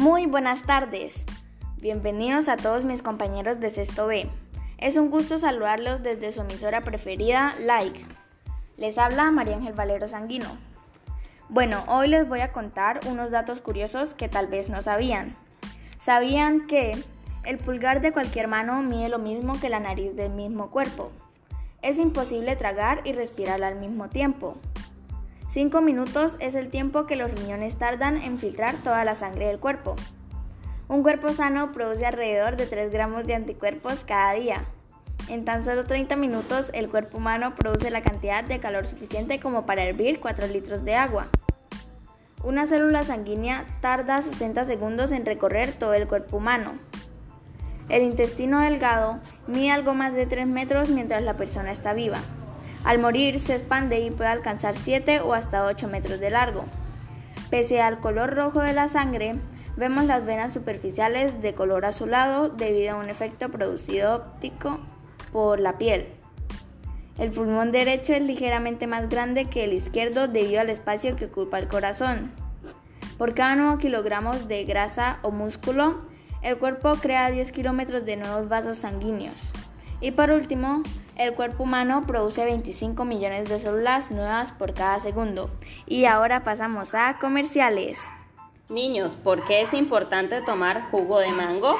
Muy buenas tardes. Bienvenidos a todos mis compañeros de Sexto B. Es un gusto saludarlos desde su emisora preferida, Like. Les habla María Ángel Valero Sanguino. Bueno, hoy les voy a contar unos datos curiosos que tal vez no sabían. ¿Sabían que el pulgar de cualquier mano mide lo mismo que la nariz del mismo cuerpo? Es imposible tragar y respirar al mismo tiempo. 5 minutos es el tiempo que los riñones tardan en filtrar toda la sangre del cuerpo. Un cuerpo sano produce alrededor de 3 gramos de anticuerpos cada día. En tan solo 30 minutos el cuerpo humano produce la cantidad de calor suficiente como para hervir 4 litros de agua. Una célula sanguínea tarda 60 segundos en recorrer todo el cuerpo humano. El intestino delgado mide algo más de 3 metros mientras la persona está viva. Al morir se expande y puede alcanzar 7 o hasta 8 metros de largo. Pese al color rojo de la sangre, vemos las venas superficiales de color azulado debido a un efecto producido óptico por la piel. El pulmón derecho es ligeramente más grande que el izquierdo debido al espacio que ocupa el corazón. Por cada 9 kilogramos de grasa o músculo, el cuerpo crea 10 kilómetros de nuevos vasos sanguíneos. Y por último, el cuerpo humano produce 25 millones de células nuevas por cada segundo. Y ahora pasamos a comerciales. Niños, ¿por qué es importante tomar jugo de mango?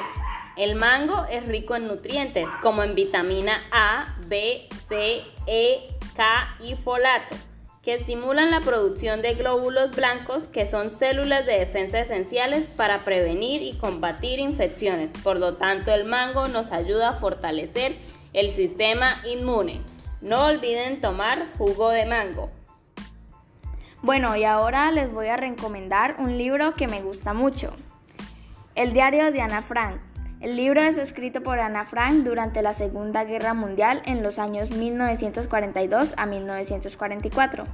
El mango es rico en nutrientes como en vitamina A, B, C, E, K y folato, que estimulan la producción de glóbulos blancos que son células de defensa esenciales para prevenir y combatir infecciones. Por lo tanto, el mango nos ayuda a fortalecer el sistema inmune. No olviden tomar jugo de mango. Bueno, y ahora les voy a recomendar un libro que me gusta mucho. El diario de Ana Frank. El libro es escrito por Ana Frank durante la Segunda Guerra Mundial en los años 1942 a 1944,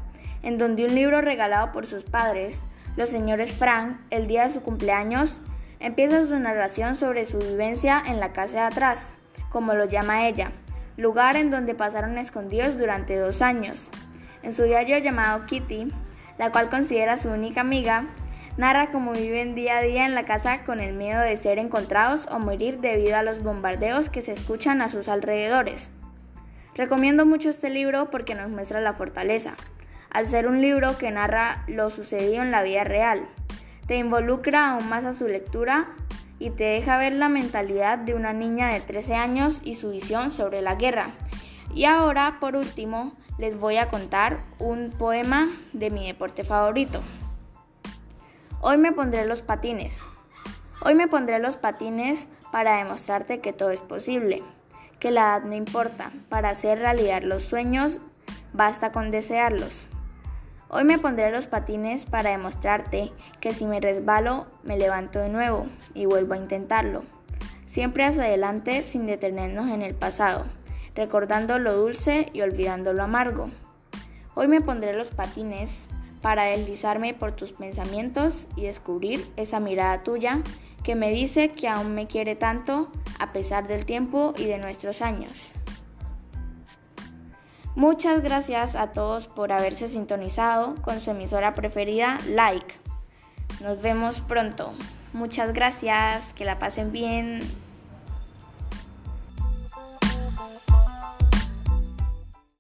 en donde un libro regalado por sus padres, los señores Frank, el día de su cumpleaños, empieza su narración sobre su vivencia en la casa de atrás, como lo llama ella, lugar en donde pasaron escondidos durante dos años. En su diario llamado Kitty, la cual considera su única amiga, narra cómo viven día a día en la casa con el miedo de ser encontrados o morir debido a los bombardeos que se escuchan a sus alrededores. Recomiendo mucho este libro porque nos muestra la fortaleza, al ser un libro que narra lo sucedido en la vida real. Te involucra aún más a su lectura y te deja ver la mentalidad de una niña de 13 años y su visión sobre la guerra. Y ahora, por último, les voy a contar un poema de mi deporte favorito. Hoy me pondré los patines. Hoy me pondré los patines para demostrarte que todo es posible, que la edad no importa, para hacer realidad los sueños basta con desearlos. Hoy me pondré los patines para demostrarte que si me resbalo, me levanto de nuevo y vuelvo a intentarlo. Siempre hacia adelante sin detenernos en el pasado, recordando lo dulce y olvidando lo amargo. Hoy me pondré los patines para deslizarme por tus pensamientos y descubrir esa mirada tuya que me dice que aún me quiere tanto a pesar del tiempo y de nuestros años. Muchas gracias a todos por haberse sintonizado con su emisora preferida, Like. Nos vemos pronto. Muchas gracias, que la pasen bien.